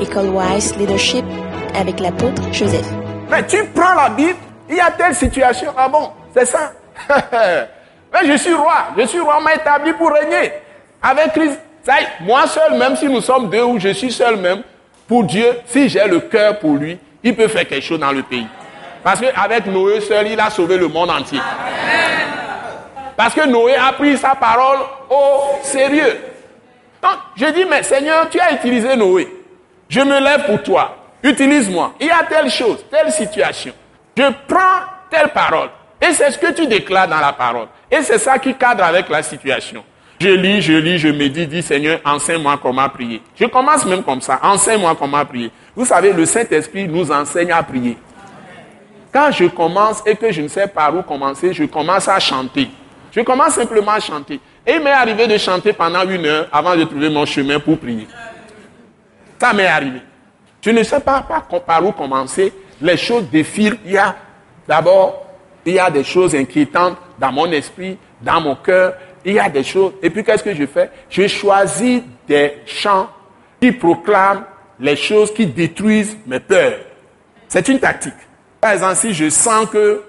École Wise Leadership avec l'apôtre Joseph. Mais tu prends la Bible, il y a telle situation. Ah bon, c'est ça. Mais je suis roi, je suis roi, m'a établi pour régner. Avec Christ, ça y moi seul, même si nous sommes deux ou je suis seul même, pour Dieu, si j'ai le cœur pour lui, il peut faire quelque chose dans le pays. Parce qu'avec Noé seul, il a sauvé le monde entier. Parce que Noé a pris sa parole au sérieux. Donc, je dis, mais Seigneur, tu as utilisé Noé. Je me lève pour toi. Utilise-moi. Il y a telle chose, telle situation. Je prends telle parole. Et c'est ce que tu déclares dans la parole. Et c'est ça qui cadre avec la situation. Je lis, je lis, je me dis, dis Seigneur, enseigne-moi comment prier. Je commence même comme ça, enseigne-moi comment prier. Vous savez, le Saint-Esprit nous enseigne à prier. Quand je commence et que je ne sais pas où commencer, je commence à chanter. Je commence simplement à chanter. Et il m'est arrivé de chanter pendant une heure avant de trouver mon chemin pour prier. Ça m'est arrivé. Je ne sais pas, par où commencer. Les choses défilent. Il y a d'abord, il y a des choses inquiétantes dans mon esprit, dans mon cœur. Il y a des choses. Et puis qu'est-ce que je fais? Je choisis des chants qui proclament les choses qui détruisent mes peurs. C'est une tactique. Par exemple, si je sens que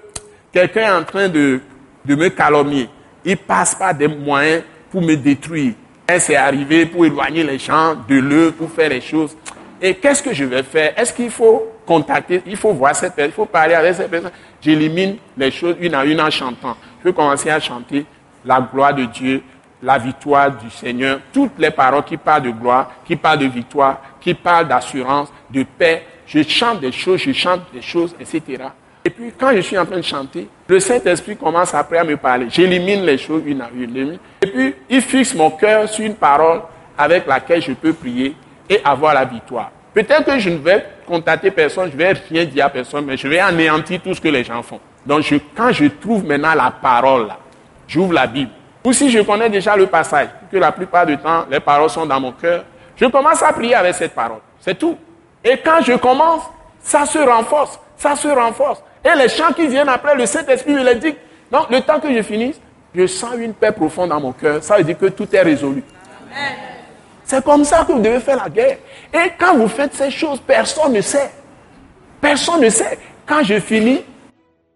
quelqu'un est en train de, de me calomnier, il passe par des moyens pour me détruire. C'est arrivé pour éloigner les gens de l'eux, pour faire les choses. Et qu'est-ce que je vais faire? Est-ce qu'il faut contacter, il faut voir cette personne, il faut parler avec cette personne J'élimine les choses une à une en chantant. Je vais commencer à chanter la gloire de Dieu, la victoire du Seigneur, toutes les paroles qui parlent de gloire, qui parlent de victoire, qui parlent d'assurance, de paix. Je chante des choses, je chante des choses, etc. Et puis, quand je suis en train de chanter, le Saint-Esprit commence après à me parler. J'élimine les choses une à une. Et puis, il fixe mon cœur sur une parole avec laquelle je peux prier et avoir la victoire. Peut-être que je ne vais contacter personne, je ne vais rien dire à personne, mais je vais anéantir tout ce que les gens font. Donc, quand je trouve maintenant la parole, j'ouvre la Bible. Ou si je connais déjà le passage, que la plupart du temps, les paroles sont dans mon cœur, je commence à prier avec cette parole. C'est tout. Et quand je commence, ça se renforce, ça se renforce. Et les chants qui viennent après, le Saint-Esprit me les dit. Donc, le temps que je finisse, je sens une paix profonde dans mon cœur. Ça veut dire que tout est résolu. C'est comme ça que vous devez faire la guerre. Et quand vous faites ces choses, personne ne sait. Personne ne sait. Quand je finis,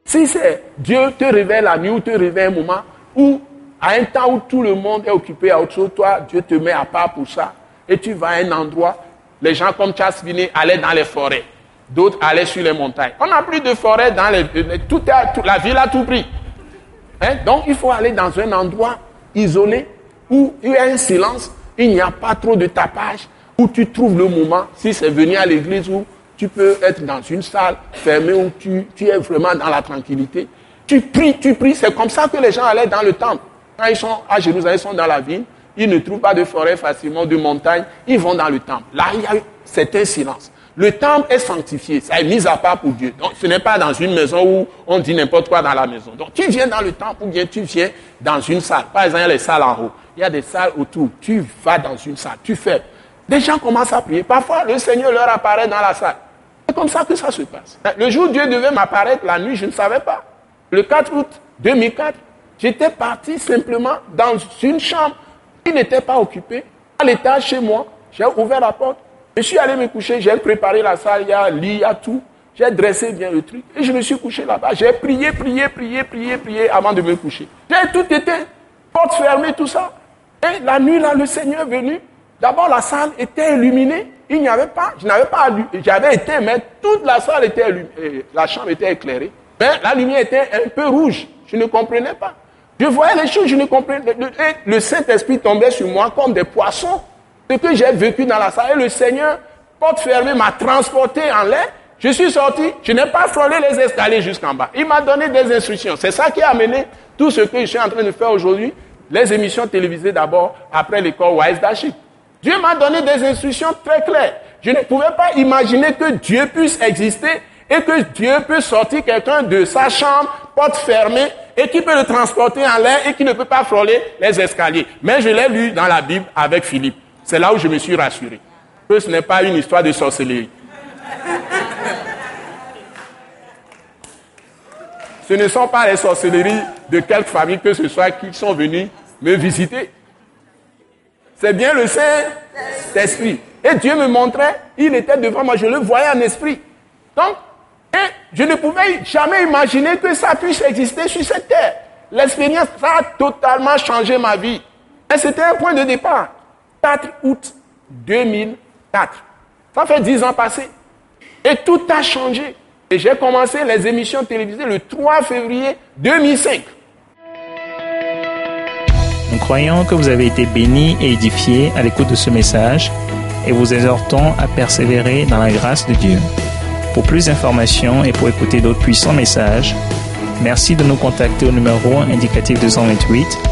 si c'est Dieu te révèle la nuit ou te révèle un moment où, à un temps où tout le monde est occupé à autre chose, toi, Dieu te met à part pour ça. Et tu vas à un endroit, les gens comme Charles Finney allaient dans les forêts. D'autres allaient sur les montagnes. On n'a plus de forêt dans les... Tout, la ville a tout pris. Hein? Donc il faut aller dans un endroit isolé où il y a un silence, il n'y a pas trop de tapage, où tu trouves le moment, si c'est venir à l'église, où tu peux être dans une salle fermée, où tu, es vraiment dans la tranquillité. Tu pries, tu pries. C'est comme ça que les gens allaient dans le temple. Quand ils sont à Jérusalem, ils sont dans la ville, ils ne trouvent pas de forêt facilement, de montagne, ils vont dans le temple. Là, il y a c'est un silence. Le temple est sanctifié, ça est mis à part pour Dieu. Donc ce n'est pas dans une maison où on dit n'importe quoi dans la maison. Donc tu viens dans le temple ou bien tu viens dans une salle. Par exemple, il y a les salles en haut. Il y a des salles autour. Tu vas dans une salle, tu fais. Des gens commencent à prier. Parfois, le Seigneur leur apparaît dans la salle. C'est comme ça que ça se passe. Le jour où Dieu devait m'apparaître la nuit, je ne savais pas. Le 4 août 2004, j'étais parti simplement dans une chambre qui n'était pas occupée. À l'étage chez moi, j'ai ouvert la porte. Je suis allé me coucher, j'ai préparé la salle, il y a lit, il y a tout. J'ai dressé bien le truc et je me suis couché là-bas. J'ai prié, prié, prié, prié, prié avant de me coucher. J'ai tout été, porte fermée, tout ça. Et la nuit, là, le Seigneur est venu. D'abord, la salle était illuminée. Il n'y avait pas, je n'avais pas, j'avais été, mais toute la salle était illuminée, la chambre était éclairée. Mais la lumière était un peu rouge. Je ne comprenais pas. Je voyais les choses, je ne comprenais pas. Le Saint-Esprit tombait sur moi comme des poissons ce que j'ai vécu dans la salle. Le Seigneur, porte fermée, m'a transporté en l'air. Je suis sorti, je n'ai pas frôlé les escaliers jusqu'en bas. Il m'a donné des instructions. C'est ça qui a amené tout ce que je suis en train de faire aujourd'hui. Les émissions télévisées d'abord, après l'école Wise Dashik. Dieu m'a donné des instructions très claires. Je ne pouvais pas imaginer que Dieu puisse exister et que Dieu peut sortir quelqu'un de sa chambre, porte fermée, et qui peut le transporter en l'air et qui ne peut pas frôler les escaliers. Mais je l'ai lu dans la Bible avec Philippe. C'est là où je me suis rassuré. Que ce n'est pas une histoire de sorcellerie. Ce ne sont pas les sorcelleries de quelque famille que ce soit qui sont venus me visiter. C'est bien le Saint-Esprit. Et Dieu me montrait, il était devant moi, je le voyais en esprit. Donc, et je ne pouvais jamais imaginer que ça puisse exister sur cette terre. L'expérience, a totalement changé ma vie. Et c'était un point de départ. 4 août 2004. Ça fait 10 ans passés. Et tout a changé. Et j'ai commencé les émissions télévisées le 3 février 2005. Nous croyons que vous avez été bénis et édifiés à l'écoute de ce message et vous exhortons à persévérer dans la grâce de Dieu. Pour plus d'informations et pour écouter d'autres puissants messages, merci de nous contacter au numéro indicatif 228